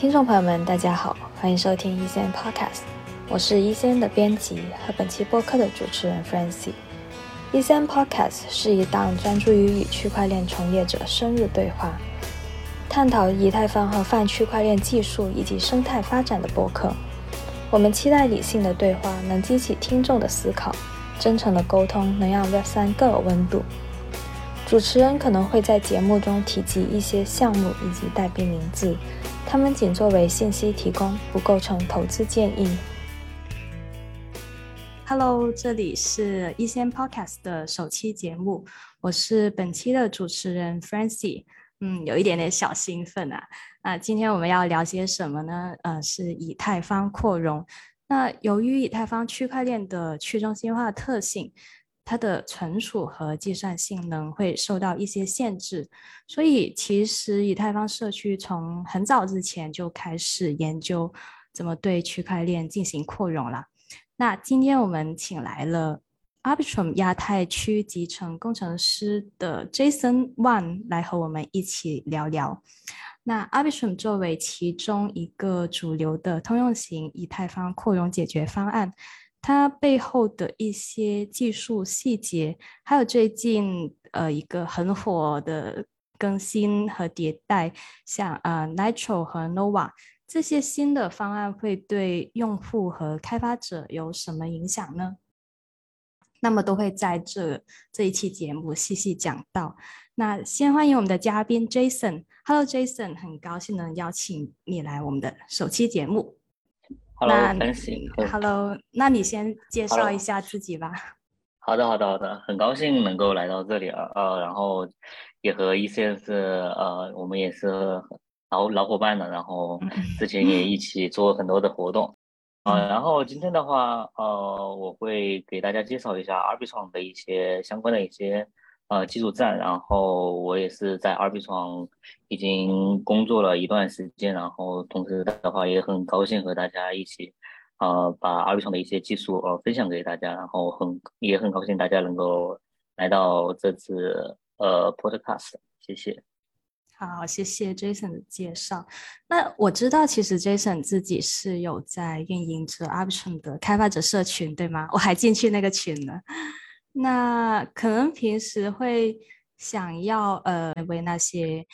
听众朋友们，大家好，欢迎收听一线 Podcast，我是一线的编辑和本期播客的主持人 Francie。一线 Podcast 是一档专注于与区块链从业者深入对话，探讨以太坊和泛区块链技术以及生态发展的播客。我们期待理性的对话能激起听众的思考，真诚的沟通能让 Web 三更有温度。主持人可能会在节目中提及一些项目以及代币名字，他们仅作为信息提供，不构成投资建议。Hello，这里是一仙 Podcast 的首期节目，我是本期的主持人 Francie。嗯，有一点点小兴奋啊。那今天我们要聊些什么呢？呃，是以太坊扩容。那由于以太坊区块链的去中心化特性。它的存储和计算性能会受到一些限制，所以其实以太坊社区从很早之前就开始研究怎么对区块链进行扩容了。那今天我们请来了 Arbitrum 亚太区集成工程师的 Jason One 来和我们一起聊聊。那 Arbitrum 作为其中一个主流的通用型以太坊扩容解决方案。它背后的一些技术细节，还有最近呃一个很火的更新和迭代，像呃 Nitro 和 Nova 这些新的方案会对用户和开发者有什么影响呢？那么都会在这这一期节目细细讲到。那先欢迎我们的嘉宾 Jason，Hello Jason，很高兴能邀请你来我们的首期节目。那 Hello，那你先介绍一下自己吧。好的，好的，好的，很高兴能够来到这里啊，呃，然后也和 E C 是呃，我们也是老老伙伴了，然后之前也一起做很多的活动啊，然后今天的话，呃，我会给大家介绍一下 R B 创的一些相关的一些。呃，技术站，然后我也是在 R B 创已经工作了一段时间，然后同时的话也很高兴和大家一起，呃，把 R B 创的一些技术呃分享给大家，然后很也很高兴大家能够来到这次呃 Podcast，谢谢。好，谢谢 Jason 的介绍。那我知道其实 Jason 自己是有在运营着 R B 创的开发者社群，对吗？我还进去那个群了。那可能平时会想要呃为那些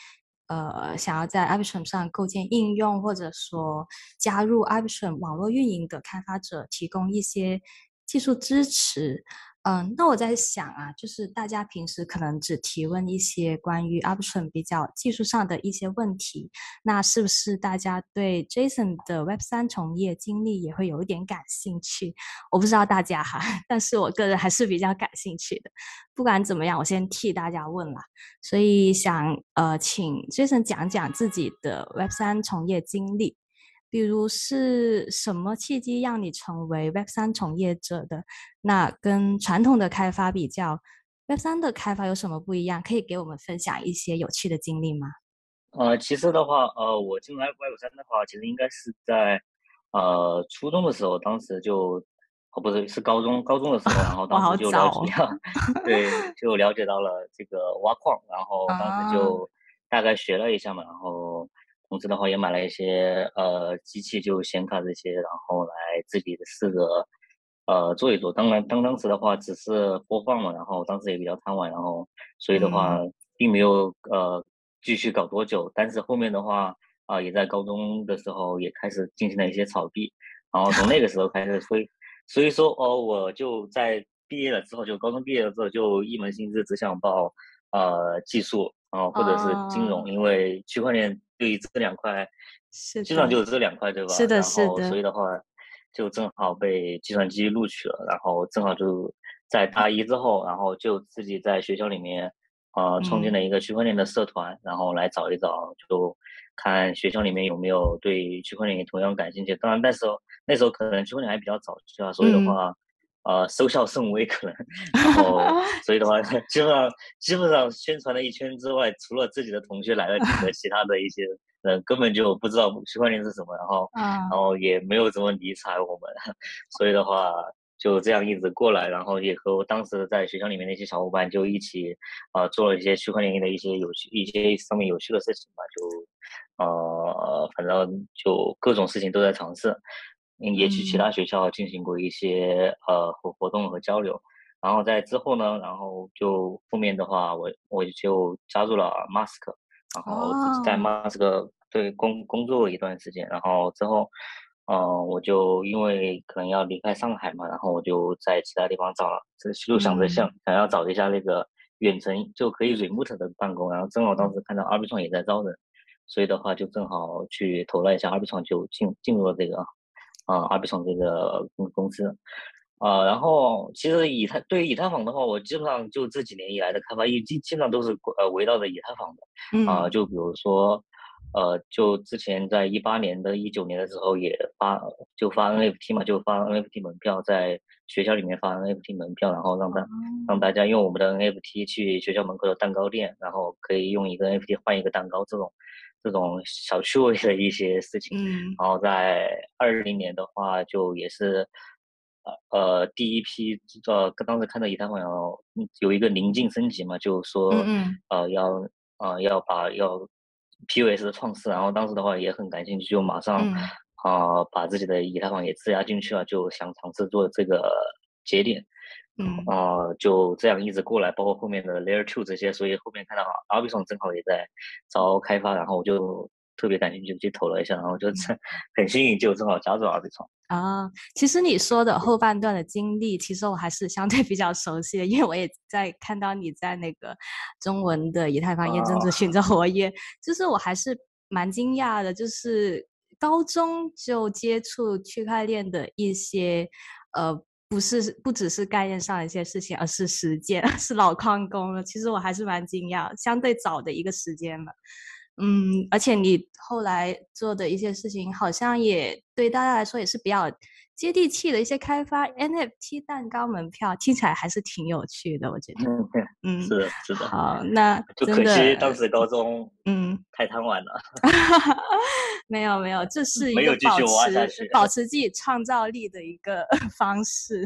呃想要在 a b t r o m 上构建应用或者说加入 a b t r o m 网络运营的开发者提供一些技术支持。嗯，那我在想啊，就是大家平时可能只提问一些关于 Option 比较技术上的一些问题，那是不是大家对 Jason 的 Web 三从业经历也会有一点感兴趣？我不知道大家哈，但是我个人还是比较感兴趣的。不管怎么样，我先替大家问了，所以想呃，请 Jason 讲讲自己的 Web 三从业经历。比如是什么契机让你成为 Web 三从业者的？那跟传统的开发比较，Web 三的开发有什么不一样？可以给我们分享一些有趣的经历吗？呃，其实的话，呃，我进入 Web 三的话，其实应该是在呃初中的时候，当时就哦不是是高中高中的时候，然后 当时就了解了，对，就了解到了这个挖矿，然后当时就大概学了一下嘛，然后。同时的话，也买了一些呃机器，就显卡这些，然后来自己试着呃做一做。当然，当当时的话只是播放嘛，然后当时也比较贪玩，然后所以的话并没有呃继续搞多久。但是后面的话啊，也在高中的时候也开始进行了一些炒币，然后从那个时候开始，所以所以说哦，我就在毕业了之后，就高中毕业了之后，就一门心思只想报呃技术啊或者是金融，因为区块链。对于这两块，是基本上就是这两块，对吧？是的，是的。所以的话，就正好被计算机录取了，然后正好就在大一之后，然后就自己在学校里面，呃，创建了一个区块链的社团，然后来找一找，就看学校里面有没有对区块链同样感兴趣。当然那时候那时候可能区块链还比较早期啊，所以的话。呃，收效甚微，可能，然后，所以的话，基本上基本上宣传了一圈之外，除了自己的同学来了几个，其他的一些人根本就不知道区块链是什么，然后，然后也没有怎么理睬我们，所以的话，就这样一直过来，然后也和当时在学校里面那些小伙伴就一起，呃，做了一些区块链的一些有趣、一些上面有趣的事情吧，就呃，反正就各种事情都在尝试，也去其他学校进行过一些呃活活动和交流。然后在之后呢，然后就后面的话，我我就加入了 Mask，然后在 Mask 对工工作了一段时间，然后之后，嗯，我就因为可能要离开上海嘛，然后我就在其他地方找了，就想着想想要找一下那个远程就可以 remote 的办公，然后正好当时看到 B 创也在招人，所以的话就正好去投了一下 B 创，就进进入了这个啊 R B 创这个公公司。啊，然后其实以太对于以太坊的话，我基本上就这几年以来的开发，基基本上都是呃围绕着以太坊的。啊，就比如说，呃，就之前在一八年的一九年的时候也发就发 NFT 嘛，就发 NFT 门票，在学校里面发 NFT 门票，然后让大让大家用我们的 NFT 去学校门口的蛋糕店，然后可以用一个 NFT 换一个蛋糕，这种这种小趣味的一些事情。嗯。然后在二零年的话，就也是。呃，第一批呃，当时看到以太坊要有一个临近升级嘛，就说嗯呃要呃要把要 POS 的创始，然后当时的话也很感兴趣，就马上啊把自己的以太坊也质押进去了，就想尝试做这个节点，嗯啊就这样一直过来，包括后面的 Layer Two 这些，所以后面看到 a r b i t r o n 正好也在招开发，然后我就。特别感兴趣，去投了一下，然后就很幸运，就正好加入了阿比创。啊，其实你说的后半段的经历，其实我还是相对比较熟悉的，因为我也在看到你在那个中文的以太坊验证咨询着活跃，就是我还是蛮惊讶的，就是高中就接触区块链的一些，呃，不是不只是概念上的一些事情，而是实践，是老矿工了。其实我还是蛮惊讶，相对早的一个时间了。嗯，而且你后来做的一些事情，好像也对大家来说也是比较接地气的一些开发 NFT 蛋糕门票，听起来还是挺有趣的，我觉得。嗯，是的，是的。好，那就可惜当时高中嗯太贪玩了。没有没有，这是一个保持保持自己创造力的一个 方式。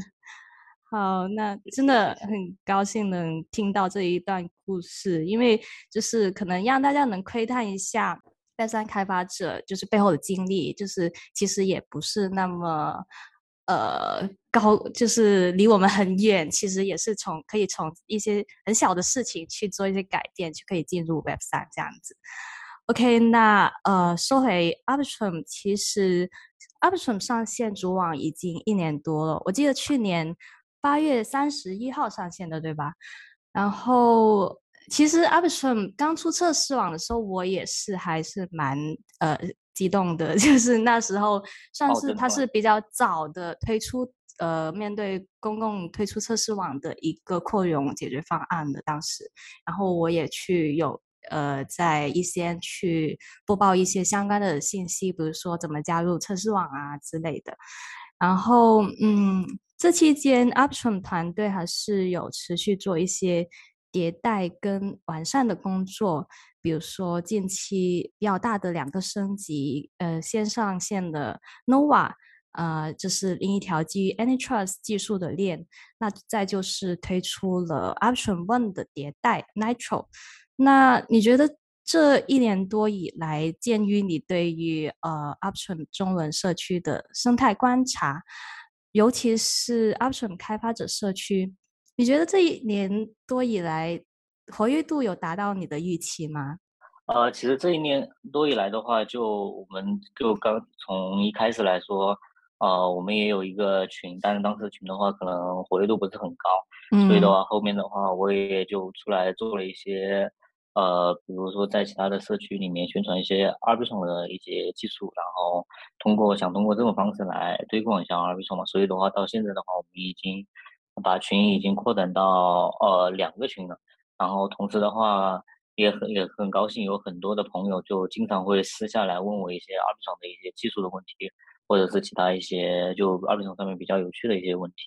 好，那真的很高兴能听到这一段故事，因为就是可能让大家能窥探一下 Web 三开发者就是背后的经历，就是其实也不是那么呃高，就是离我们很远，其实也是从可以从一些很小的事情去做一些改变，就可以进入 Web 三这样子。OK，那呃说回 Arbitrum，其实 Arbitrum 上线主网已经一年多了，我记得去年。八月三十一号上线的，对吧？然后其实 Arbitrum 刚出测试网的时候，我也是还是蛮呃激动的，就是那时候算是它是比较早的推出呃面对公共推出测试网的一个扩容解决方案的当时，然后我也去有呃在一些去播报一些相关的信息，比如说怎么加入测试网啊之类的，然后嗯。这期间，Uptron 团队还是有持续做一些迭代跟完善的工作，比如说近期比较大的两个升级，呃，先上线的 Nova，呃，这是另一条基于 AnyTrust 技术的链，那再就是推出了 Uptron One 的迭代 Nitro。那你觉得这一年多以来，鉴于你对于呃 Uptron 中文社区的生态观察？尤其是 Option 开发者社区，你觉得这一年多以来活跃度有达到你的预期吗？呃，其实这一年多以来的话，就我们就刚从一开始来说，呃，我们也有一个群，但是当时群的话可能活跃度不是很高，所以的话后面的话我也就出来做了一些。呃，比如说在其他的社区里面宣传一些二 B 创的一些技术，然后通过想通过这种方式来推广一下二 B 创嘛。所以的话，到现在的话，我们已经把群已经扩展到呃两个群了。然后同时的话，也很也很高兴，有很多的朋友就经常会私下来问我一些二 B 创的一些技术的问题，或者是其他一些就二 B 创上面比较有趣的一些问题。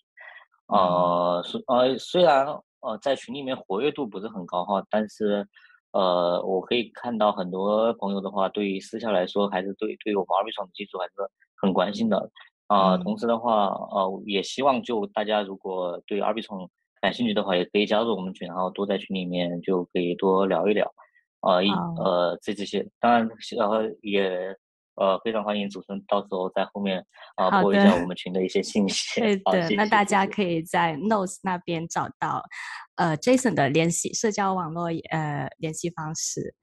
呃，虽呃虽然呃在群里面活跃度不是很高哈，但是。呃，我可以看到很多朋友的话，对于私下来说，还是对对于我们 R B 创的技术还是很关心的。啊。同时的话，呃，也希望就大家如果对 R B 创感兴趣的话，也可以加入我们群，然后多在群里面就可以多聊一聊。呃一呃这这些，当然然后也呃非常欢迎主持人到时候在后面啊播一下我们群的一些信息。对的，那大家可以在 Notes 那边找到呃 Jason 的联系社交网络呃联系方式。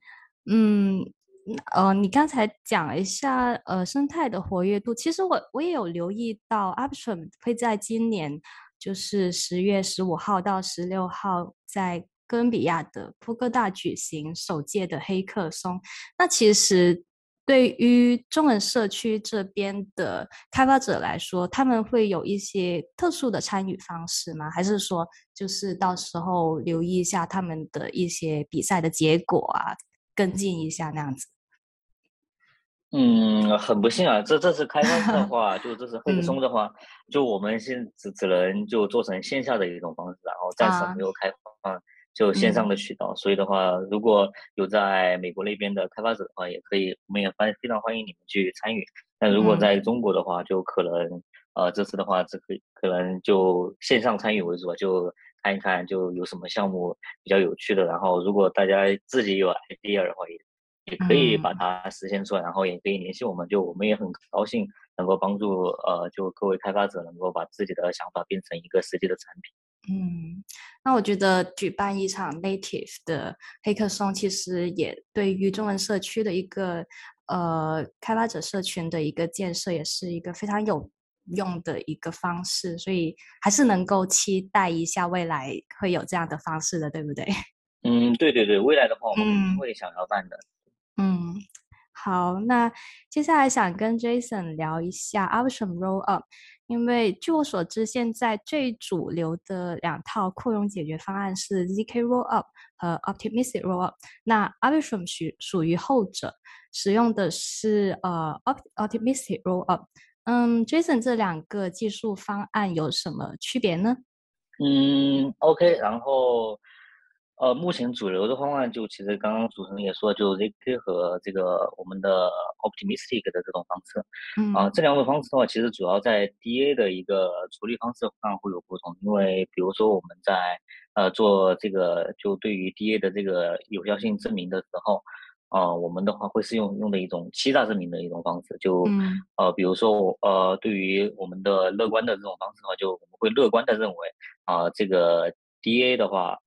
嗯。呃，你刚才讲一下呃生态的活跃度，其实我我也有留意到 a s t r a m 会在今年就是十月十五号到十六号在哥伦比亚的扑克大举行首届的黑客松。那其实对于中文社区这边的开发者来说，他们会有一些特殊的参与方式吗？还是说就是到时候留意一下他们的一些比赛的结果啊？跟进一下那样子。嗯，很不幸啊，这这次开放的 话，就这次黑客松的话，就我们现只只能就做成线下的一种方式，然后暂时没有开放就线上的渠道。所以的话，如果有在美国那边的开发者的话，也可以，我们也欢非常欢迎你们去参与。但如果在中国的话，就可能呃这次的话，这可可能就线上参与为主吧，就看一看就有什么项目比较有趣的。然后如果大家自己有 idea 的话，也。也可以把它实现出来，然后也可以联系我们，就我们也很高兴能够帮助呃，就各位开发者能够把自己的想法变成一个实际的产品。嗯，那我觉得举办一场 native 的黑客松，其实也对于中文社区的一个呃开发者社群的一个建设，也是一个非常有用的一个方式，所以还是能够期待一下未来会有这样的方式的，对不对？嗯，对对对，未来的话我们会想要办的。嗯，好，那接下来想跟 Jason 聊一下 Option Rollup，因为据我所知，现在最主流的两套扩容解决方案是 zk Rollup 和 Optimistic Rollup。那 Option 属属于后者，使用的是呃 Optimistic Rollup。嗯，Jason 这两个技术方案有什么区别呢？嗯，OK，然后。呃，目前主流的方案就其实刚刚主持人也说，就 zk 和这个我们的 optimistic 的这种方式，嗯，啊，这两种方式的话，其实主要在 da 的一个处理方式上会有不同，因为比如说我们在呃做这个就对于 da 的这个有效性证明的时候，啊，我们的话会是用用的一种欺诈证明的一种方式，就呃，比如说我呃，对于我们的乐观的这种方式的话，就我们会乐观的认为啊，这个 da 的话。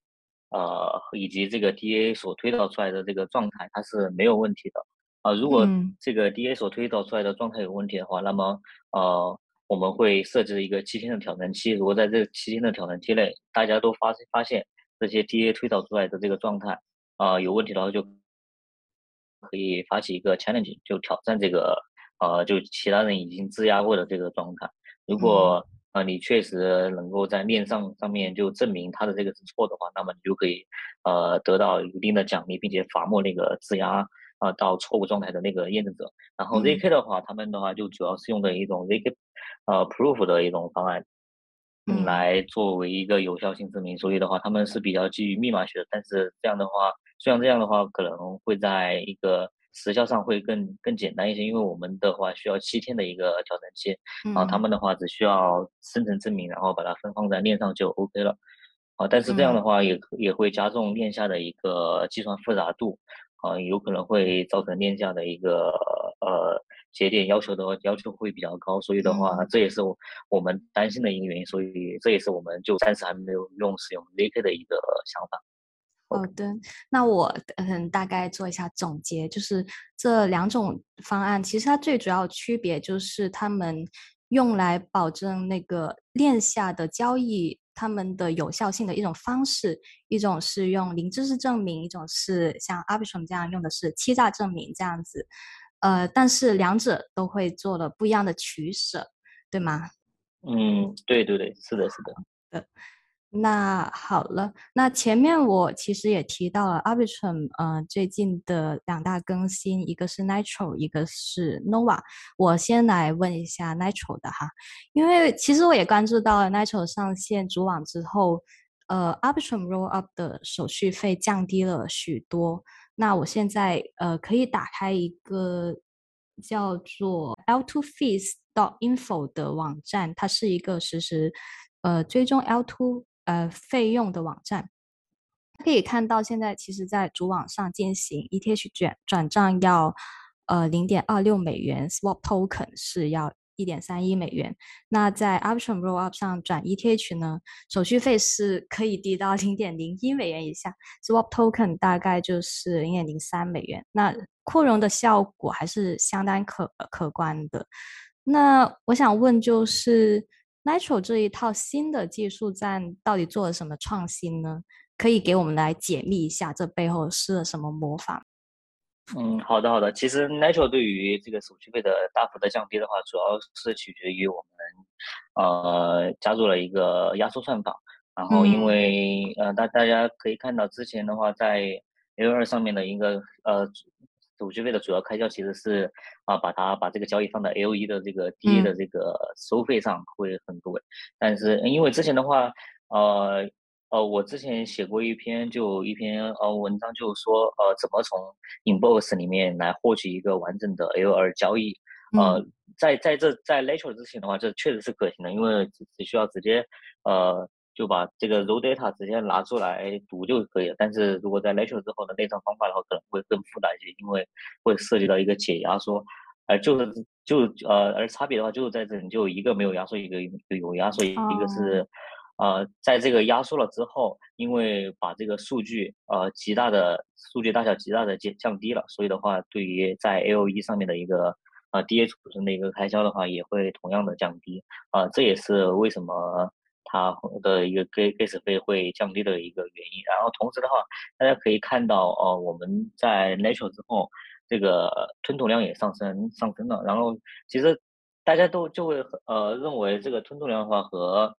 呃，以及这个 DA 所推导出来的这个状态，它是没有问题的啊。如果这个 DA 所推导出来的状态有问题的话，那么呃，我们会设置一个七天的挑战期。如果在这七天的挑战期内，大家都发发现这些 DA 推导出来的这个状态啊有问题的话，就可以发起一个 challenge，就挑战这个呃，就其他人已经质押过的这个状态。如果啊，你确实能够在链上上面就证明他的这个是错的话，那么你就可以呃得到一定的奖励，并且罚没那个质押啊到错误状态的那个验证者。然后 zk 的话，他们的话就主要是用的一种 zk 呃 proof 的一种方案来作为一个有效性证明。所以的话，他们是比较基于密码学的。但是这样的话，虽然这样的话可能会在一个时效上会更更简单一些，因为我们的话需要七天的一个调整期，然后他们的话只需要生成证明，然后把它分放在链上就 OK 了，啊，但是这样的话也也会加重链下的一个计算复杂度，啊，有可能会造成链下的一个呃节点要求的要求会比较高，所以的话这也是我们担心的一个原因，所以这也是我们就暂时还没有用使用 zk 的一个想法。好的，那我嗯大概做一下总结，就是这两种方案其实它最主要区别就是他们用来保证那个链下的交易他们的有效性的一种方式，一种是用零知识证明，一种是像 Arbitrum 这样用的是欺诈证明这样子，呃，但是两者都会做了不一样的取舍，对吗？嗯，对对对，是的，是的。那好了，那前面我其实也提到了 Arbitrum，呃，最近的两大更新，一个是 Nitro，一个是 Nova。我先来问一下 Nitro 的哈，因为其实我也关注到了 Nitro 上线主网之后，呃，Arbitrum Rollup 的手续费降低了许多。那我现在呃可以打开一个叫做 L2Fees.info 的网站，它是一个实时呃追踪 L2。呃，费用的网站，可以看到，现在其实在主网上进行 ETH 转转账要呃零点二六美元，Swap Token 是要一点三一美元。那在 Option Rollup 上转 ETH 呢，手续费是可以低到零点零一美元以下，Swap Token 大概就是零点零三美元。那扩容的效果还是相当可可观的。那我想问，就是 Nitro 这一套新的技术站到底做了什么创新呢？可以给我们来解密一下，这背后施了什么魔法？嗯，好的好的。其实 Nitro 对于这个手续费的大幅的降低的话，主要是取决于我们呃加入了一个压缩算法。然后因为呃大大家可以看到之前的话，在 L2 上面的一个呃。手续费的主要开销其实是啊，把它把这个交易放到 L 一的这个 DA 的这个收费上会很多，但是因为之前的话，呃呃，我之前写过一篇就一篇呃文章，就是说呃怎么从 Inbox 里面来获取一个完整的 L 二交易，呃，在在这在 Lateral 之前的话，这确实是可行的，因为只只需要直接呃。就把这个 raw data 直接拿出来读就可以了。但是如果在 lecture 之后的内藏方法的话，可能会更复杂一些，因为会涉及到一个解压缩，而，就是就呃，而差别的话就是在这里，就一个没有压缩，一个有压缩，一个是呃，在这个压缩了之后，因为把这个数据呃极大的数据大小极大的降降低了，所以的话，对于在 L 一上面的一个呃 DA 储存的一个开销的话，也会同样的降低啊，这也是为什么。它的一个 gas 费会降低的一个原因，然后同时的话，大家可以看到，哦，我们在 natural 之后，这个吞吐量也上升上升了。然后其实大家都就会呃认为这个吞吐量的话和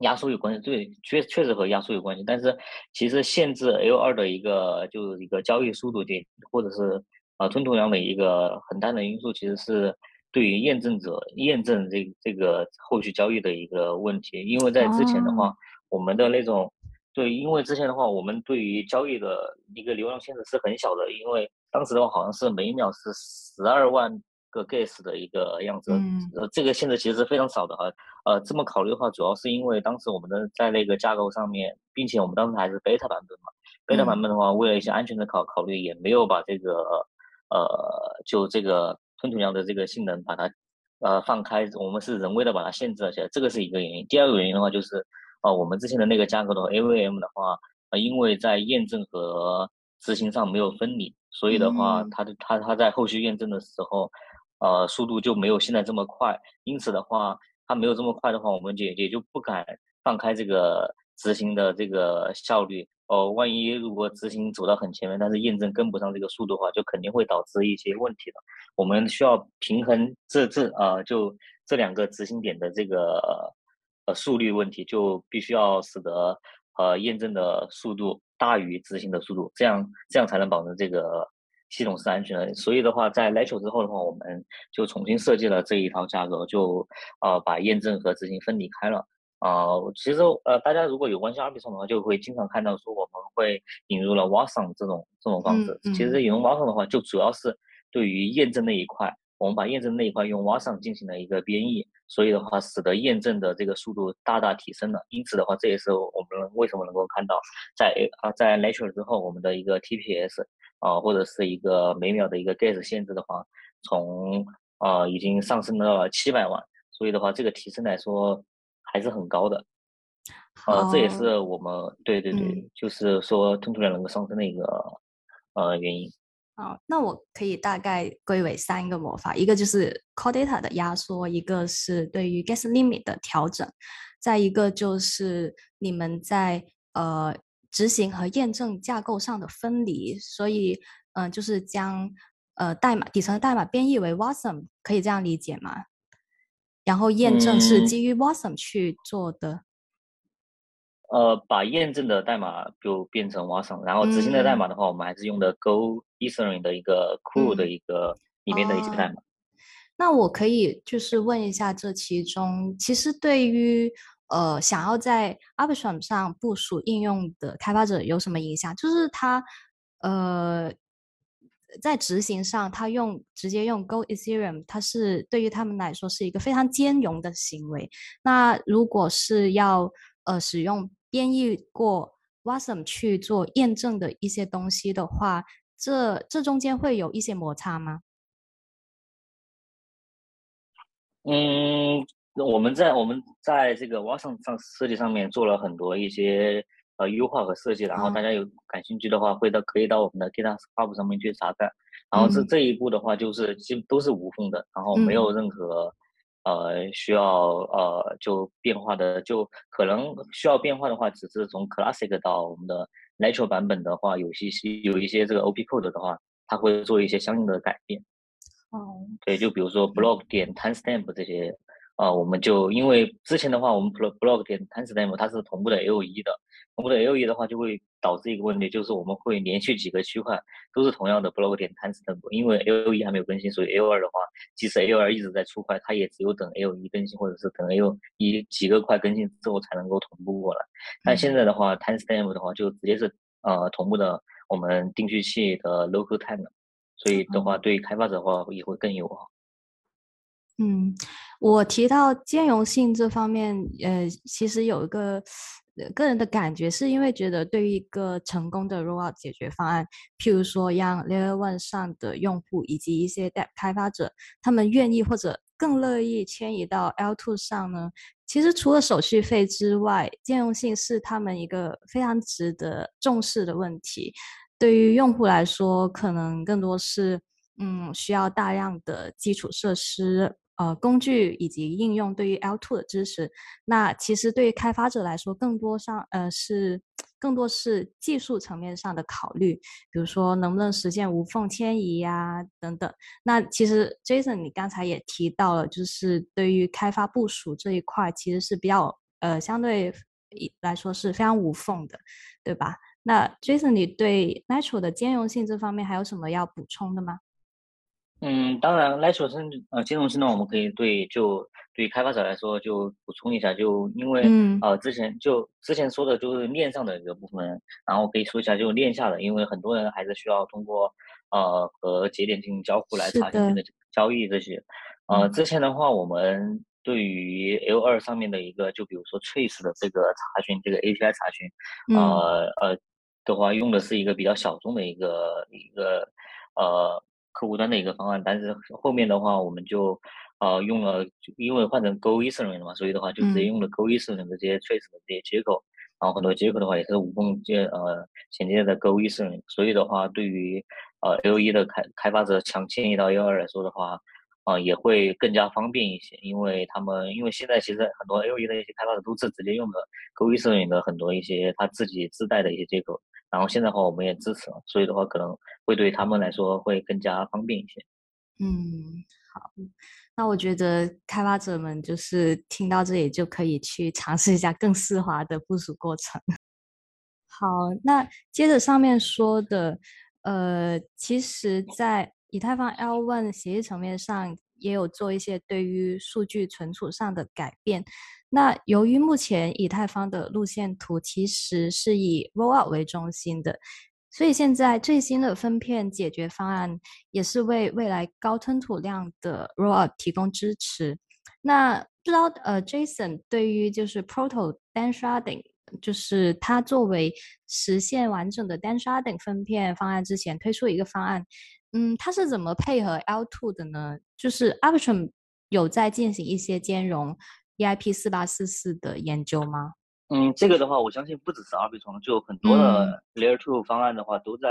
压缩有关系，对，确确实和压缩有关系。但是其实限制 L 二的一个就是一个交易速度的，或者是啊吞吐量的一个很大的因素，其实是。对于验证者验证这这个后续交易的一个问题，因为在之前的话，我们的那种对，因为之前的话，我们对于交易的一个流量限制是很小的，因为当时的话好像是每秒是十二万个 gas 的一个样子，呃，这个限制其实是非常少的哈。呃，这么考虑的话，主要是因为当时我们的在那个架构上面，并且我们当时还是 beta 版本嘛，beta 版本的话，为了一些安全的考考虑，也没有把这个呃，就这个。吞吐量的这个性能把它呃放开，我们是人为的把它限制了起来，这个是一个原因。第二个原因的话就是，呃，我们之前的那个架构的 AVM 的话，呃，因为在验证和执行上没有分离，所以的话，它的它它在后续验证的时候，呃，速度就没有现在这么快。因此的话，它没有这么快的话，我们也也就不敢放开这个执行的这个效率。哦，万一如果执行走到很前面，但是验证跟不上这个速度的话，就肯定会导致一些问题的。我们需要平衡这这呃，就这两个执行点的这个呃速率问题，就必须要使得呃验证的速度大于执行的速度，这样这样才能保证这个系统是安全的。所以的话，在 Latro 之后的话，我们就重新设计了这一套架构，就呃把验证和执行分离开了。啊，其实呃，大家如果有关心 i t r 的话，就会经常看到说我们会引入了 Watson 这种这种方式。其实引用 Watson 的话，就主要是对于验证那一块，我们把验证那一块用 Watson 进行了一个编译，所以的话，使得验证的这个速度大大提升了。因此的话，这也是我们为什么能够看到在啊在 Natural 之后，我们的一个 TPS 啊，或者是一个每秒的一个 Gas 限制的话，从啊已经上升到了七百万。所以的话，这个提升来说。还是很高的，呃，这也是我们对对对，就是说吞吐量能够上升的一个呃原因。啊，那我可以大概归为三个魔法，一个就是 core data 的压缩，一个是对于 gas limit 的调整，再一个就是你们在呃执行和验证架构上的分离。所以，嗯，就是将呃代码底层的代码编译为 Wasm，可以这样理解吗？然后验证是基于 Watson 去做的，呃，把验证的代码就变成 Watson，然后执行的代码的话，我们还是用的 Go Ethereum 的一个 Cool 的一个里面的一些代码。那我可以就是问一下，这其中其实对于呃想要在 Arbitrum 上部署应用的开发者有什么影响？就是他呃。在执行上，他用直接用 Go Ethereum，它是对于他们来说是一个非常兼容的行为。那如果是要呃使用编译过 Wasm 去做验证的一些东西的话，这这中间会有一些摩擦吗？嗯，我们在我们在这个 Wasm 上设计上面做了很多一些呃优化和设计，然后大家有感兴趣的话，会到可以到我们的 GitHub Hub 上面去查看。然后这这一步的话，就是基都是无缝的，然后没有任何。呃，需要呃就变化的，就可能需要变化的话，只是从 Classic 到我们的 Natural 版本的话，有些些有一些这个 OP Code 的话，它会做一些相应的改变。哦，对，就比如说 Block 点 Timestamp 这些。啊，我们就因为之前的话，我们 blog blog 点 timestamp 它是同步的 L 一的，同步的 L 一的话就会导致一个问题，就是我们会连续几个区块都是同样的 blog 点 timestamp，因为 L 一还没有更新，所以 L 二的话，即使 L 二一直在出块，它也只有等 L 一更新或者是等 L 一几个块更新之后才能够同步过来。但现在的话，timestamp 的话就直接是呃同步的我们定序器的 local time，所以的话对开发者的话也会更友好。嗯，我提到兼容性这方面，呃，其实有一个个人的感觉，是因为觉得对于一个成功的 rollout 解决方案，譬如说让 Layer One 上的用户以及一些开发者，他们愿意或者更乐意迁移到 L Two 上呢，其实除了手续费之外，兼容性是他们一个非常值得重视的问题。对于用户来说，可能更多是嗯，需要大量的基础设施。呃，工具以及应用对于 L2 的支持，那其实对于开发者来说，更多上呃是更多是技术层面上的考虑，比如说能不能实现无缝迁移呀等等。那其实 Jason 你刚才也提到了，就是对于开发部署这一块，其实是比较呃相对来说是非常无缝的，对吧？那 Jason 你对 Natural 的兼容性这方面还有什么要补充的吗？嗯，当然，natural 生呃兼容性呢，我们可以对就对于开发者来说就补充一下，就因为呃之前就之前说的就是链上的一个部分，然后可以说一下就链下的，因为很多人还是需要通过呃和节点进行交互来查询这个交易这些。呃，之前的话，我们对于 L 二上面的一个就比如说 trace 的这个查询，这个 API 查询，呃呃的话，用的是一个比较小众的一个一个呃。客户端的一个方案，但是后面的话，我们就呃用了，因为换成 Go Ethernet 了嘛，所以的话就直接用了 Go Ethernet 的这些 Trace 的这些接口，然后很多接口的话也是无缝接呃衔接的 Go Ethernet，所以的话对于呃 L 一的开开发者想迁移到 L 二来说的话，啊也会更加方便一些，因为他们因为现在其实很多 L 一的一些开发者都是直接用的 Go Ethernet 的很多一些他自己自带的一些接口。然后现在的话，我们也支持了，所以的话可能会对他们来说会更加方便一些。嗯，好，那我觉得开发者们就是听到这里就可以去尝试一下更丝滑的部署过程。好，那接着上面说的，呃，其实，在以太坊 L1 协议层面上也有做一些对于数据存储上的改变。那由于目前以太坊的路线图其实是以 rollout 为中心的，所以现在最新的分片解决方案也是为未来高吞吐量的 rollout 提供支持。那不知道呃，Jason 对于就是 Proto Dan Sharding，就是它作为实现完整的 Dan Sharding 分片方案之前推出一个方案，嗯，它是怎么配合 L2 的呢？就是 Arbitrum 有在进行一些兼容。EIP 四八四四的研究吗？嗯，这个的话，我相信不只是 Arbitrum，就很多的 Layer Two 方案的话，都在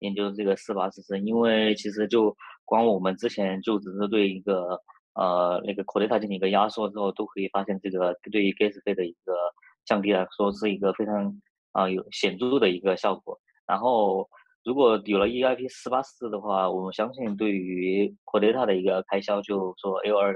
研究这个四八四四。因为其实就光我们之前就只是对一个呃那个 q u a t a 进行一个压缩之后，都可以发现这个对于 gas 费的一个降低来说是一个非常啊有显著的一个效果。然后如果有了 EIP 四八四的话，我们相信对于 q u a t a 的一个开销，就说 L 二。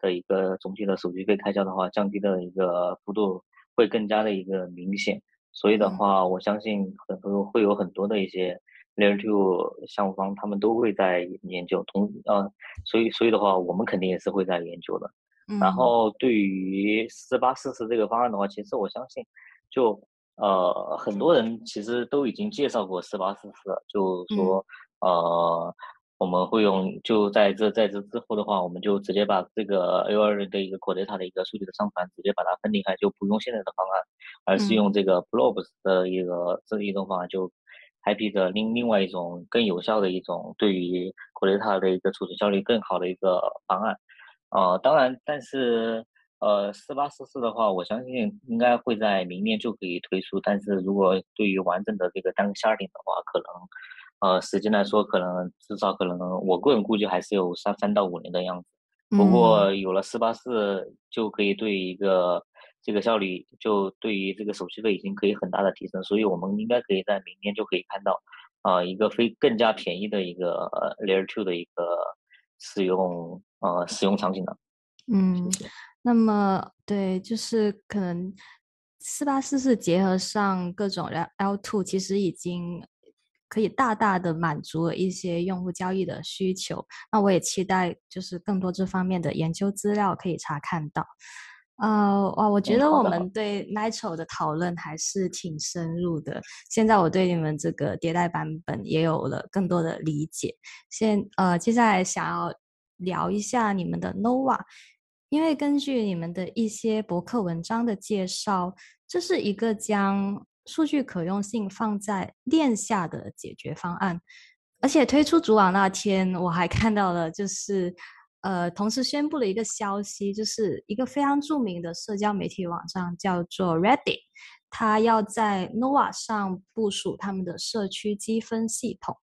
的一个总体的手续费开销的话，降低的一个幅度会更加的一个明显，所以的话，我相信很多会有很多的一些 Layer Two 项目方，他们都会在研究同呃，所以所以的话，我们肯定也是会在研究的。然后对于四八四四这个方案的话，其实我相信，就呃很多人其实都已经介绍过四八四四，就说呃。我们会用就在这在这之后的话，我们就直接把这个 A 二的一个 data 的一个数据的上传，直接把它分离开，就不用现在的方案，而是用这个 Blobs 的一个这一种方案，就开辟的另另外一种更有效的一种对于 data 的一个储存效率更好的一个方案。呃，当然，但是呃，四八四四的话，我相信应该会在明年就可以推出，但是如果对于完整的这个单个 sharding 的话，可能。呃，时间来说，可能至少可能，我个人估计还是有三三到五年的样子。不过有了四八四，就可以对一个这个效率，就对于这个手续费已经可以很大的提升。所以我们应该可以在明年就可以看到，啊，一个非更加便宜的一个 Layer Two 的一个使用呃使用场景了。嗯，那么对，就是可能四八四四结合上各种 L Two，其实已经。可以大大的满足了一些用户交易的需求。那我也期待就是更多这方面的研究资料可以查看到。呃，哇，我觉得我们对 Nitro 的讨论还是挺深入的。现在我对你们这个迭代版本也有了更多的理解。现呃，接下来想要聊一下你们的 Nova，因为根据你们的一些博客文章的介绍，这是一个将数据可用性放在链下的解决方案，而且推出主网那天，我还看到了，就是呃，同时宣布了一个消息，就是一个非常著名的社交媒体网站叫做 Reddit，它要在 Nova 上部署他们的社区积分系统。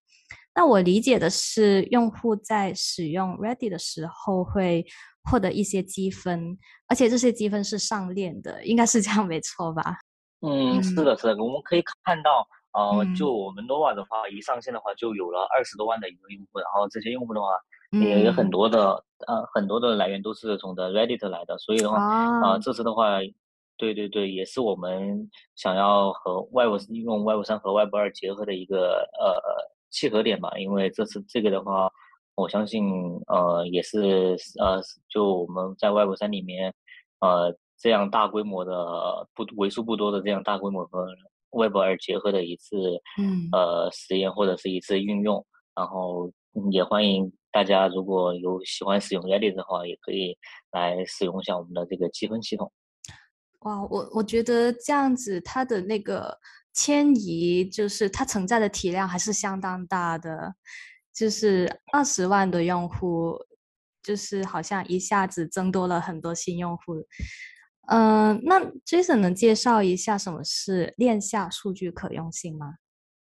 那我理解的是，用户在使用 Reddit 的时候会获得一些积分，而且这些积分是上链的，应该是这样没错吧？嗯，是的，是的，我们可以看到，呃，就我们 Nova 的话，一上线的话就有了二十多万的一个用户，然后这些用户的话，也有很多的，呃，很多的来源都是从的 Reddit 来的，所以的话，啊，这次的话，对对对，也是我们想要和 Web 用 Web 三和 Web 二结合的一个呃契合点吧，因为这次这个的话，我相信，呃，也是呃，就我们在 Web 三里面，呃。这样大规模的不为数不多的这样大规模和 Web 二结合的一次，嗯，呃，实验或者是一次运用，然后也欢迎大家如果有喜欢使用 Reddit 的话，也可以来使用一下我们的这个积分系统。哇，我我觉得这样子它的那个迁移，就是它承载的体量还是相当大的，就是二十万的用户，就是好像一下子增多了很多新用户。嗯，那 Jason 能介绍一下什么是链下数据可用性吗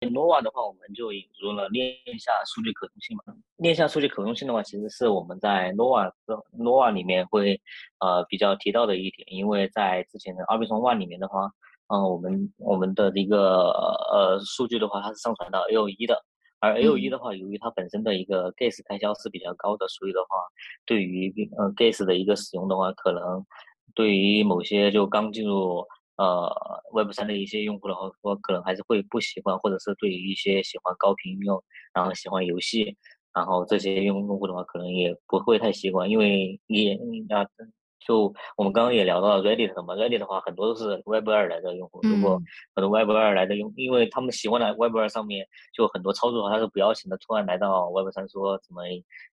？Nova 的话，我们就引入了链下数据可用性嘛。链下数据可用性的话，其实是我们在 Nova Nova 里面会呃比较提到的一点，因为在之前的 Arbitrum One 里面的话，嗯，我们我们的一个呃数据的话，它是上传到 L1 的，而 L1 的话，由于它本身的一个 Gas 开销是比较高的，所以的话，对于呃 Gas 的一个使用的话，可能对于某些就刚进入呃 Web 三的一些用户的话，说可能还是会不习惯，或者是对于一些喜欢高频应用，然后喜欢游戏，然后这些用用户的话，可能也不会太习惯，因为也啊。就我们刚刚也聊到 Reddit 嘛，Reddit 的话很多都是 Web 二来的用户，如果很多 Web 二来的用，因为他们习惯了 Web 二上面就很多操作，他是不要钱的，突然来到 Web 三说怎么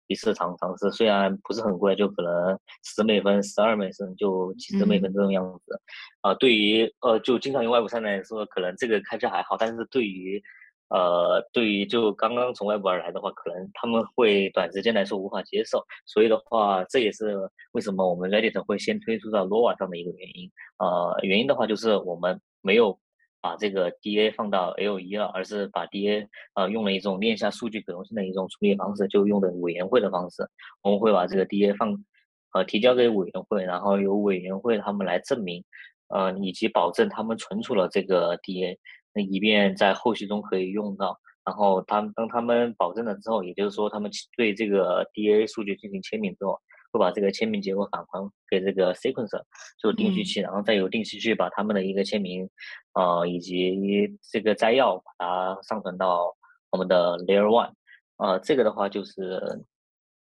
一次尝尝试，虽然不是很贵，就可能十美分、十二美分就几十美分这种样子，啊，对于呃就经常用 Web 三来说，可能这个开销还好，但是对于呃，对于就刚刚从外部而来的话，可能他们会短时间来说无法接受，所以的话，这也是为什么我们 Reddit 会先推出到 Nova 上的一个原因。呃，原因的话就是我们没有把这个 DA 放到 L1 了，而是把 DA 呃用了一种链下数据可用性的一种处理方式，就用的委员会的方式，我们会把这个 DA 放呃提交给委员会，然后由委员会他们来证明，呃以及保证他们存储了这个 DA。那以便在后续中可以用到，然后他们当他们保证了之后，也就是说他们对这个 DA 数据进行签名之后，会把这个签名结果返还给这个 sequencer，就定序器，然后再由定序器把他们的一个签名，呃以及这个摘要把它上传到我们的 Layer One，呃这个的话就是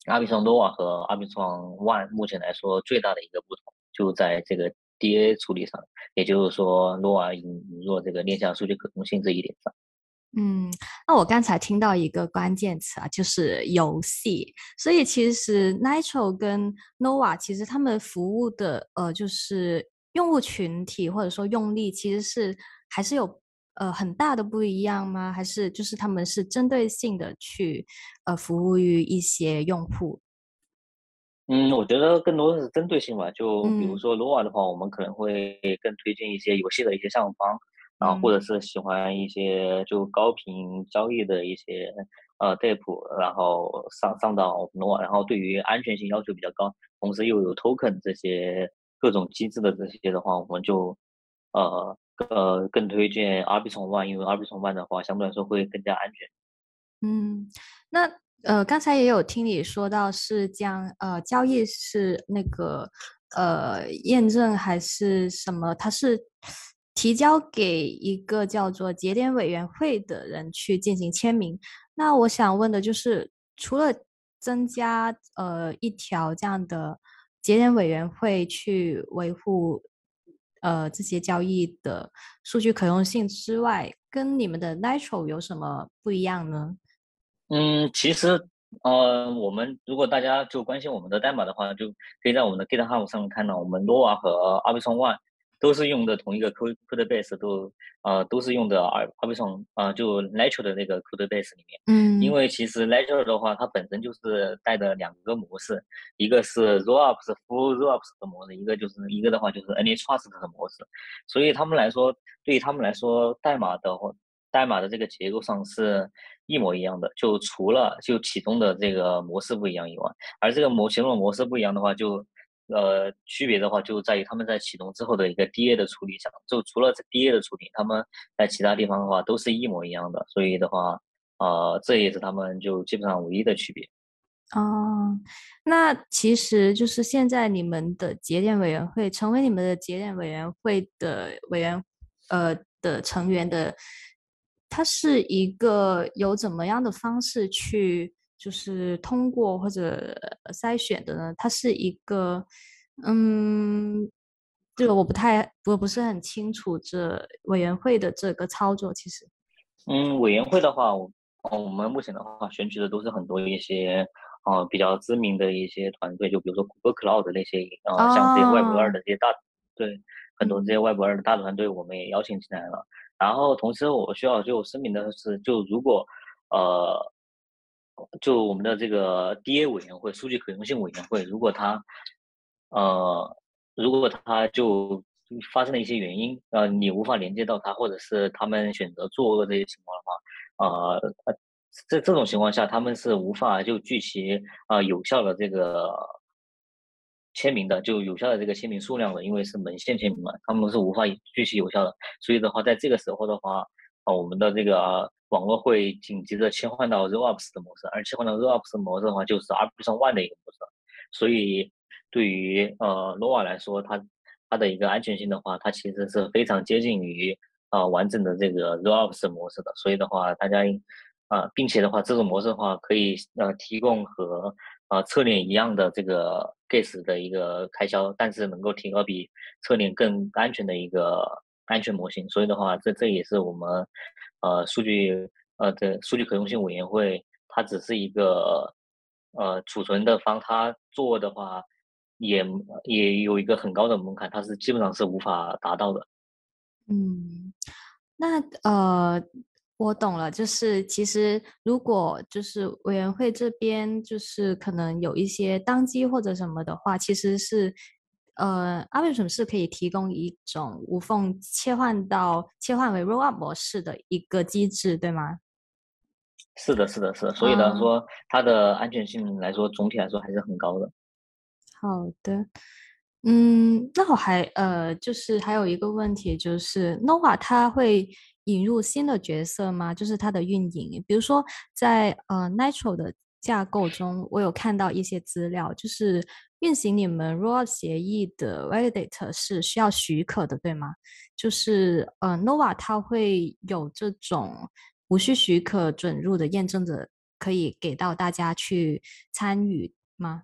Arbitrum Nova 和 Arbitrum One 目前来说最大的一个不同就在这个。DA 处理上，也就是说，，Nova 引入这个链下数据可控性这一点上。嗯，那我刚才听到一个关键词啊，就是游戏。所以其实 Nitro 跟 Nova 其实他们服务的呃，就是用户群体或者说用力，其实是还是有呃很大的不一样吗？还是就是他们是针对性的去呃服务于一些用户？嗯，我觉得更多的是针对性吧。就比如说 Nova 的话，我们可能会更推荐一些游戏的一些项目方。然后或者是喜欢一些就高频交易的一些呃 DEP，然后上上到 Nova，然后对于安全性要求比较高，同时又有 Token 这些各种机制的这些的话，我们就呃呃更推荐 Arbitrum One，因为 Arbitrum One 的话相对来说会更加安全。嗯，那呃刚才也有听你说到是将呃交易是那个呃验证还是什么？它是。提交给一个叫做节点委员会的人去进行签名。那我想问的就是，除了增加呃一条这样的节点委员会去维护呃这些交易的数据可用性之外，跟你们的 Natural 有什么不一样呢？嗯，其实呃，我们如果大家就关心我们的代码的话，就可以在我们的 GitHub 上面看到我们 Nova 和 Arbitrum One。都是用的同一个 code code base，都呃都是用的 Arbitrum 啊，就 nature 的那个 code base 里面。嗯。因为其实 nature 的话，它本身就是带的两个模式，一个是 Rollups Full Rollups 的模式，一个就是一个的话就是 Any Trust 的模式。所以他们来说，对于他们来说，代码的话，代码的这个结构上是一模一样的，就除了就启动的这个模式不一样以外，而这个模启动模式不一样的话，就。呃，区别的话就在于他们在启动之后的一个 DA 的处理上，就除了 DA 的处理，他们在其他地方的话都是一模一样的，所以的话，呃，这也是他们就基本上唯一的区别。哦，那其实就是现在你们的节点委员会成为你们的节点委员会的委员，呃的成员的，它是一个有怎么样的方式去？就是通过或者筛选的呢，它是一个，嗯，这个我不太我不是很清楚这委员会的这个操作。其实，嗯，委员会的话，我我们目前的话选取的都是很多一些啊比较知名的一些团队，就比如说谷歌 Cloud 那些啊，像这些 Web 二的这些大对很多这些 Web 二的大团队，我们也邀请进来了。然后同时我需要就声明的是，就如果呃。就我们的这个 DA 委员会、数据可用性委员会，如果他，呃，如果他就发生了一些原因，呃，你无法连接到他，或者是他们选择作恶这些情况的话，呃，这这种情况下，他们是无法就聚齐啊有效的这个签名的，就有效的这个签名数量的，因为是门线签名嘛，他们是无法继续有效的。所以的话，在这个时候的话，啊，我们的这个。网络会紧急的切换到 Rollups 的模式，而切换到 Rollups 模式的话，就是 Arbitrum One 的一个模式。所以，对于呃 Nova 来说，它它的一个安全性的话，它其实是非常接近于啊完整的这个 Rollups 模式的。所以的话，大家啊，并且的话，这种模式的话，可以呃提供和啊侧链一样的这个 Gas 的一个开销，但是能够提高比侧链更安全的一个安全模型。所以的话，这这也是我们。呃，数据呃的数据可用性委员会，它只是一个呃储存的方，它做的话也也有一个很高的门槛，它是基本上是无法达到的。嗯，那呃，我懂了，就是其实如果就是委员会这边就是可能有一些当机或者什么的话，其实是。呃，Arbitrum 是可以提供一种无缝切换到切换为 Rollup 模式的一个机制，对吗？是的，是的，是的。所以呢，说它的安全性来说，总体来说还是很高的。好的，嗯，那我还呃，就是还有一个问题，就是 Nova 它会引入新的角色吗？就是它的运营，比如说在呃 Nitro 的架构中，我有看到一些资料，就是。运行你们 Roll 协议的 Validate 是需要许可的，对吗？就是呃，Nova 它会有这种无需许可准入的验证者，可以给到大家去参与吗？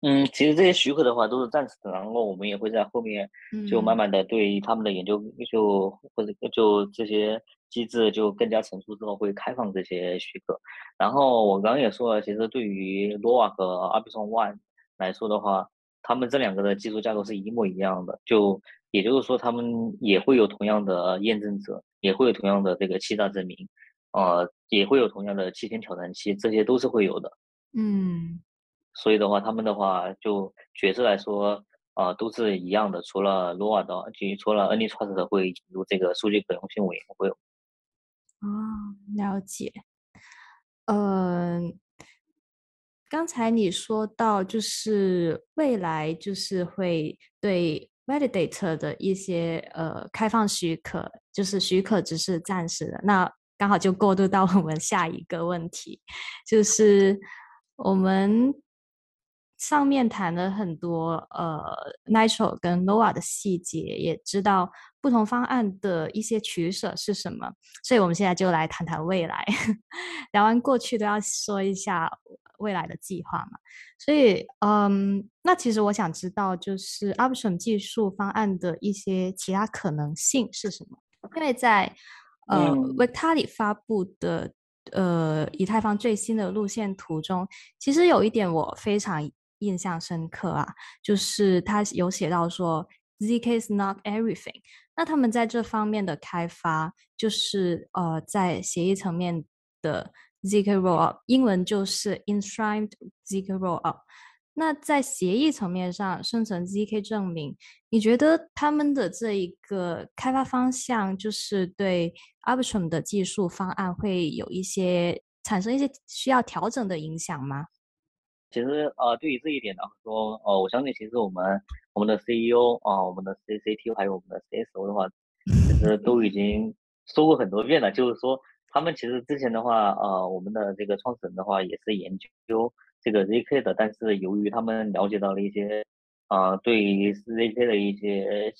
嗯，其实这些许可的话都是暂时的，然后我们也会在后面就慢慢的对他们的研究就或者就这些机制就更加成熟之后会开放这些许可。然后我刚刚也说了，其实对于 LoRa 和 Arbitrum One 来说的话，他们这两个的技术架构是一模一样的，就也就是说他们也会有同样的验证者，也会有同样的这个欺诈证明，呃，也会有同样的七天挑战期，这些都是会有的。嗯，所以的话，他们的话就角色来说。啊，都是一样的，除了 LoRa 的，就除了 AnyTrust 会引入这个数据可用性委员会。啊，了解。嗯，刚才你说到，就是未来就是会对 Validator 的一些呃开放许可，就是许可只是暂时的。那刚好就过渡到我们下一个问题，就是我们。上面谈了很多呃，Nitro 跟 Nova 的细节，也知道不同方案的一些取舍是什么，所以我们现在就来谈谈未来。聊完过去都要说一下未来的计划嘛。所以，嗯，那其实我想知道，就是 Option 技术方案的一些其他可能性是什么？因为在呃 Vitalik 发布的呃以太坊最新的路线图中，其实有一点我非常。印象深刻啊，就是他有写到说，zk is not everything。那他们在这方面的开发，就是呃，在协议层面的 zk rollup，英文就是 enshrined zk rollup。那在协议层面上生成 zk 证明，你觉得他们的这一个开发方向，就是对 Arbitrum 的技术方案会有一些产生一些需要调整的影响吗？其实呃，对于这一点来说，呃，我相信其实我们我们的 CEO 啊，我们的 CCTO 还有我们的 CSO 的话，其实都已经说过很多遍了。就是说，他们其实之前的话，呃，我们的这个创始人的话也是研究这个 ZK 的，但是由于他们了解到了一些啊，对于 ZK 的一些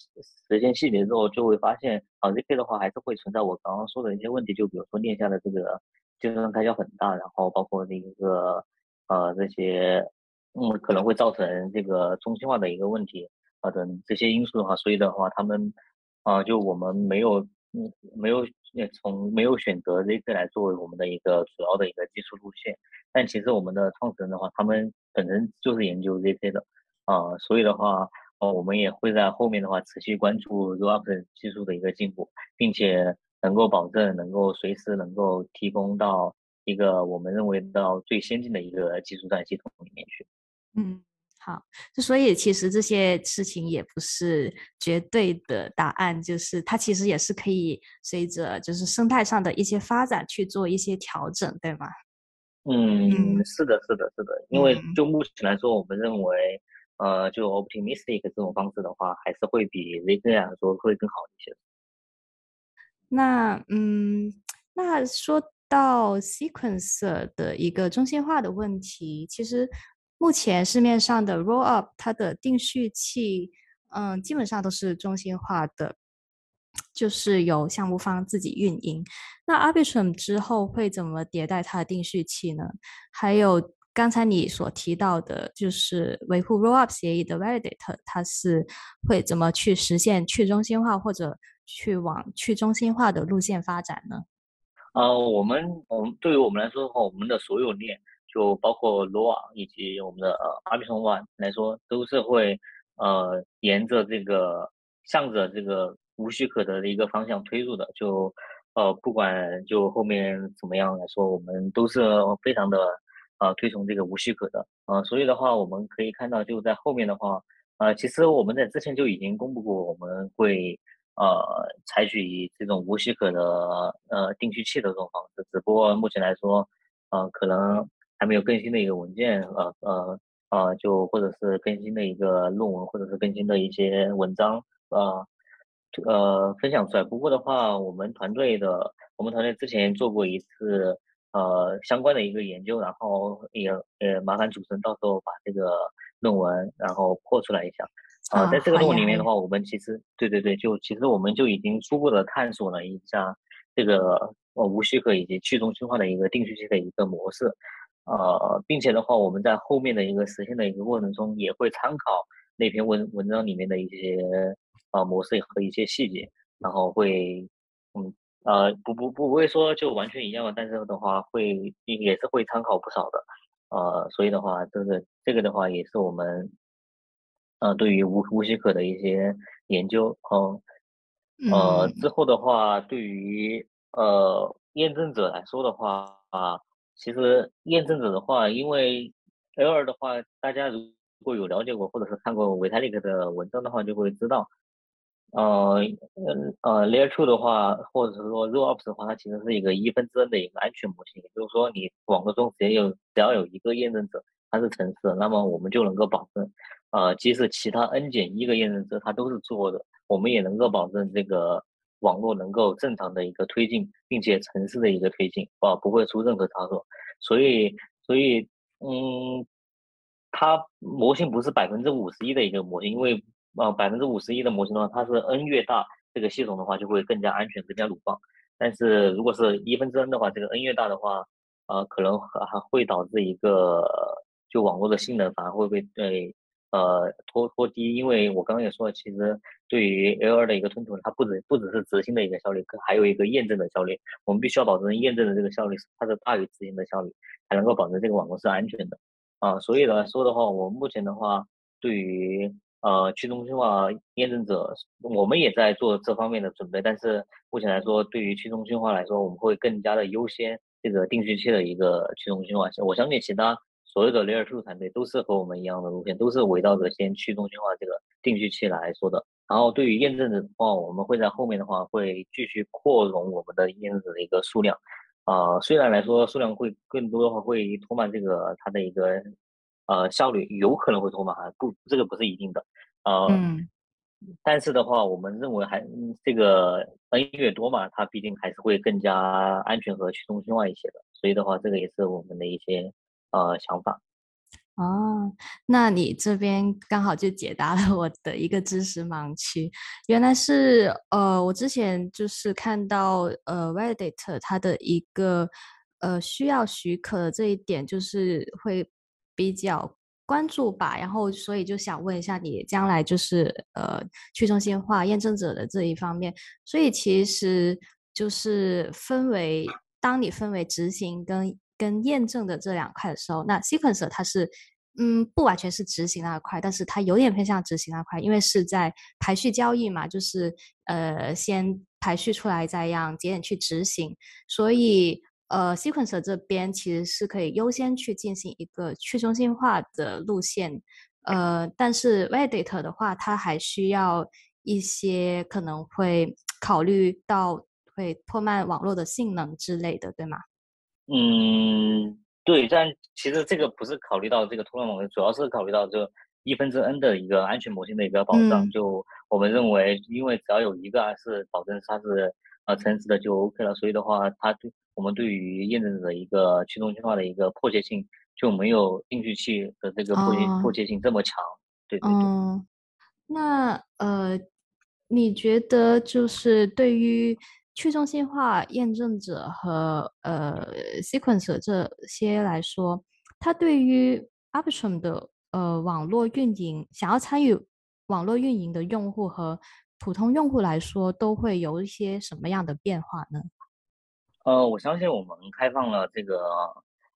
实现细节之后，就会发现啊，ZK 的话还是会存在我刚刚说的一些问题，就比如说链下的这个计算开销很大，然后包括那个。呃，这些嗯可能会造成这个中心化的一个问题啊等这些因素的话，所以的话，他们啊就我们没有嗯没有从没有选择 ZK 来作为我们的一个主要的一个技术路线，但其实我们的创始人的话，他们本身就是研究 ZK 的啊，所以的话，呃，我们也会在后面的话持续关注 Rollup 技术的一个进步，并且能够保证能够随时能够提供到。一个我们认为到最先进的一个技术站系统里面去。嗯，好，就所以其实这些事情也不是绝对的答案，就是它其实也是可以随着就是生态上的一些发展去做一些调整，对吗？嗯，是的，是的，是的，因为就目前来说，我们认为，呃，就 optimistic 这种方式的话，还是会比 zk 来说会更好一些。那嗯，那说。到 sequencer 的一个中心化的问题，其实目前市面上的 rollup 它的定序器，嗯，基本上都是中心化的，就是由项目方自己运营。那 Arbitrum 之后会怎么迭代它的定序器呢？还有刚才你所提到的，就是维护 rollup 协议的 validator，它是会怎么去实现去中心化或者去往去中心化的路线发展呢？呃，我们我们对于我们来说的话，我们的所有链就包括罗网以及我们的呃 Arbitrum One 来说，都是会呃沿着这个向着这个无许可的一个方向推入的。就呃不管就后面怎么样来说，我们都是非常的呃推崇这个无许可的。呃，所以的话，我们可以看到就在后面的话，呃，其实我们在之前就已经公布过，我们会。呃，采取以这种无许可的呃定序器的这种方式，只不过目前来说，呃，可能还没有更新的一个文件，呃呃呃，就或者是更新的一个论文，或者是更新的一些文章，呃呃分享出来。不过的话，我们团队的我们团队之前做过一次呃相关的一个研究，然后也呃麻烦主持人到时候把这个论文然后破出来一下。啊，在这个论文里面的话，我们其实对对对，就其实我们就已经初步的探索了一下这个呃无许可以及去中心化的一个定序器的一个模式，呃，并且的话，我们在后面的一个实现的一个过程中，也会参考那篇文文章里面的一些呃模式和一些细节，然后会嗯呃，不不不会说就完全一样，但是的话会也是会参考不少的，呃，所以的话，这个这个的话也是我们，呃，对于无无许可的一些研究，嗯，呃，之后的话，对于呃验证者来说的话啊，其实验证者的话，因为 L 二的话，大家如果有了解过或者是看过维泰利克的文章的话，就会知道。呃，呃，Layer Two 的话，或者是说 RollUps 的话，它其实是一个一分之 n 的一个安全模型，也就是说，你网络中只要有只要有一个验证者，它是诚实的，那么我们就能够保证，呃，即使其他 n 减一个验证者它都是错的，我们也能够保证这个网络能够正常的一个推进，并且城市的一个推进，啊，不会出任何差错。所以，所以，嗯，它模型不是百分之五十一的一个模型，因为。呃，百分之五十一的模型的话，它是 n 越大，这个系统的话就会更加安全、更加鲁棒。但是如果是一分之 n 的话，这个 n 越大的话，呃，可能还还会导致一个就网络的性能反而会被对呃拖拖低。因为我刚刚也说了，其实对于 L2 的一个吞吐，它不止不只是执行的一个效率，还有一个验证的效率。我们必须要保证验证的这个效率它是大于执行的效率，才能够保证这个网络是安全的。啊，所以来说的话，我目前的话对于呃，去中心化验证者，我们也在做这方面的准备。但是目前来说，对于去中心化来说，我们会更加的优先这个定序器的一个去中心化。我相信其他所有的 Layer Two 团队都是和我们一样的路线，都是围绕着先去中心化这个定序器来说的。然后对于验证者的话，我们会在后面的话会继续扩容我们的验证者的一个数量。啊，虽然来说数量会更多的话，会拖慢这个它的一个。呃，效率有可能会拖慢，哈，不，这个不是一定的，呃，但是的话，我们认为还这个 n 越多嘛，它毕竟还是会更加安全和去中心化一些的，所以的话，这个也是我们的一些呃想法。哦，那你这边刚好就解答了 我的一个知识盲区，原来是呃，我之前就是看到呃 Validator 它的一个呃需要许可这一点，就是会。比较关注吧，然后所以就想问一下你将来就是呃去中心化验证者的这一方面，所以其实就是分为当你分为执行跟跟验证的这两块的时候，那 sequencer 它是嗯不完全是执行那块，但是它有点偏向执行那块，因为是在排序交易嘛，就是呃先排序出来再让节点去执行，所以。呃，sequencer 这边其实是可以优先去进行一个去中心化的路线，呃，但是 validator 的话，它还需要一些可能会考虑到会拖慢网络的性能之类的，对吗？嗯，对，但其实这个不是考虑到这个突然网络，主要是考虑到这一分之 n 的一个安全模型的一个保障。就我们认为，因为只要有一个是保证它是呃诚实的就 OK 了，所以的话，它对。我们对于验证者的一个去中心化的一个迫切性就没有定序器的这个迫切迫切性这么强，对对对。那呃，你觉得就是对于去中心化验证者和呃，sequence 这些来说，它对于 Arbitrum 的呃网络运营，想要参与网络运营的用户和普通用户来说，都会有一些什么样的变化呢？呃，我相信我们开放了这个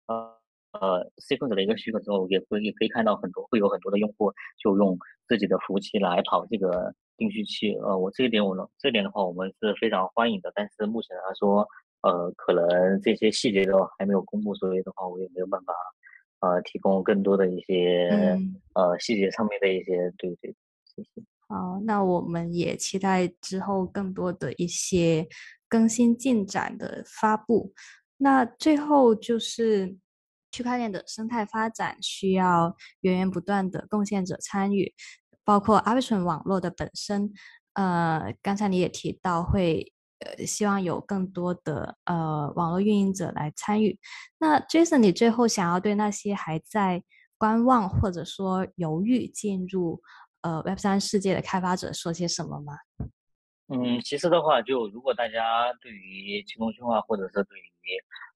呃呃 sequence 的一个许可之后，也会也可以看到很多会有很多的用户就用自己的服务器来跑这个定序器。呃，我这一点我能，这点的话我们是非常欢迎的。但是目前来说，呃，可能这些细节都还没有公布，所以的话我也没有办法呃提供更多的一些呃细节上面的一些对对，谢谢。好，那我们也期待之后更多的一些。更新进展的发布，那最后就是区块链的生态发展需要源源不断的贡献者参与，包括 Arbitrum 网络的本身。呃，刚才你也提到会呃希望有更多的呃网络运营者来参与。那 Jason，你最后想要对那些还在观望或者说犹豫进入呃 Web 三世界的开发者说些什么吗？嗯，其实的话，就如果大家对于去中心化或者是对于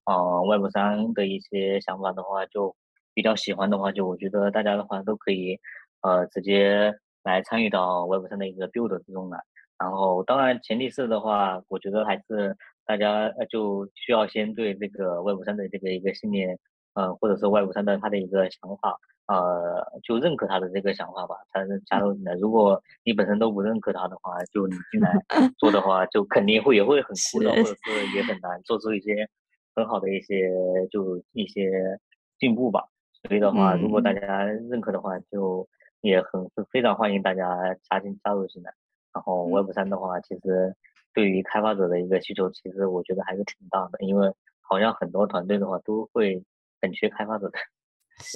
呃 Web 三的一些想法的话，就比较喜欢的话，就我觉得大家的话都可以呃直接来参与到 Web 三的一个 build 之中来。然后，当然前提是的话，我觉得还是大家就需要先对这个 Web 三的这个一个信念，呃，或者是 Web 三的它的一个想法，呃，就认可他的这个想法吧，才加入进来。如果你本身都不认可他的话，就你进来 做的话，就肯定会也会很枯燥，或者是也很难做出一些很好的一些就一些进步吧。所以的话，如果大家认可的话，就也很非常欢迎大家加进加入进来。然后 Web 三的话，其实对于开发者的一个需求，其实我觉得还是挺大的，因为好像很多团队的话都会很缺开发者的，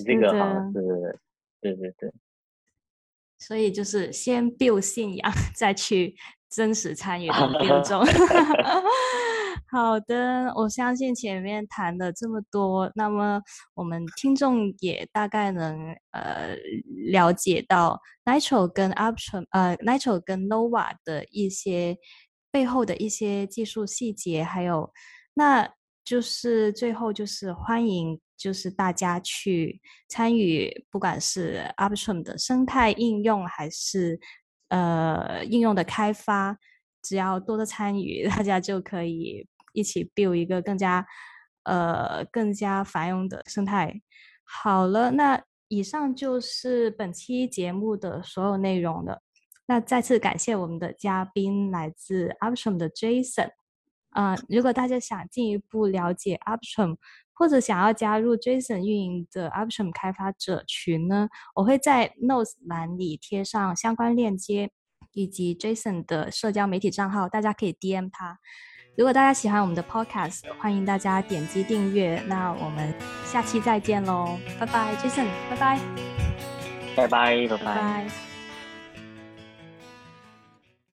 这个好像是对对对。所以就是先 build 信仰，再去真实参与到 build 中。好的，我相信前面谈了这么多，那么我们听众也大概能呃了解到 Nitro 跟 Option 呃 Nitro 跟 Nova 的一些背后的一些技术细节，还有那就是最后就是欢迎就是大家去参与，不管是 Option 的生态应用还是呃应用的开发，只要多多参与，大家就可以。一起 build 一个更加呃更加繁荣的生态。好了，那以上就是本期节目的所有内容了。那再次感谢我们的嘉宾来自 Option 的 Jason。啊，如果大家想进一步了解 Option，或者想要加入 Jason 运营的 Option 开发者群呢，我会在 Notes 栏里贴上相关链接以及 Jason 的社交媒体账号，大家可以 DM 他。如果大家喜欢我们的 Podcast，欢迎大家点击订阅。那我们下期再见喽，拜拜，Jason，拜拜，拜拜，拜拜。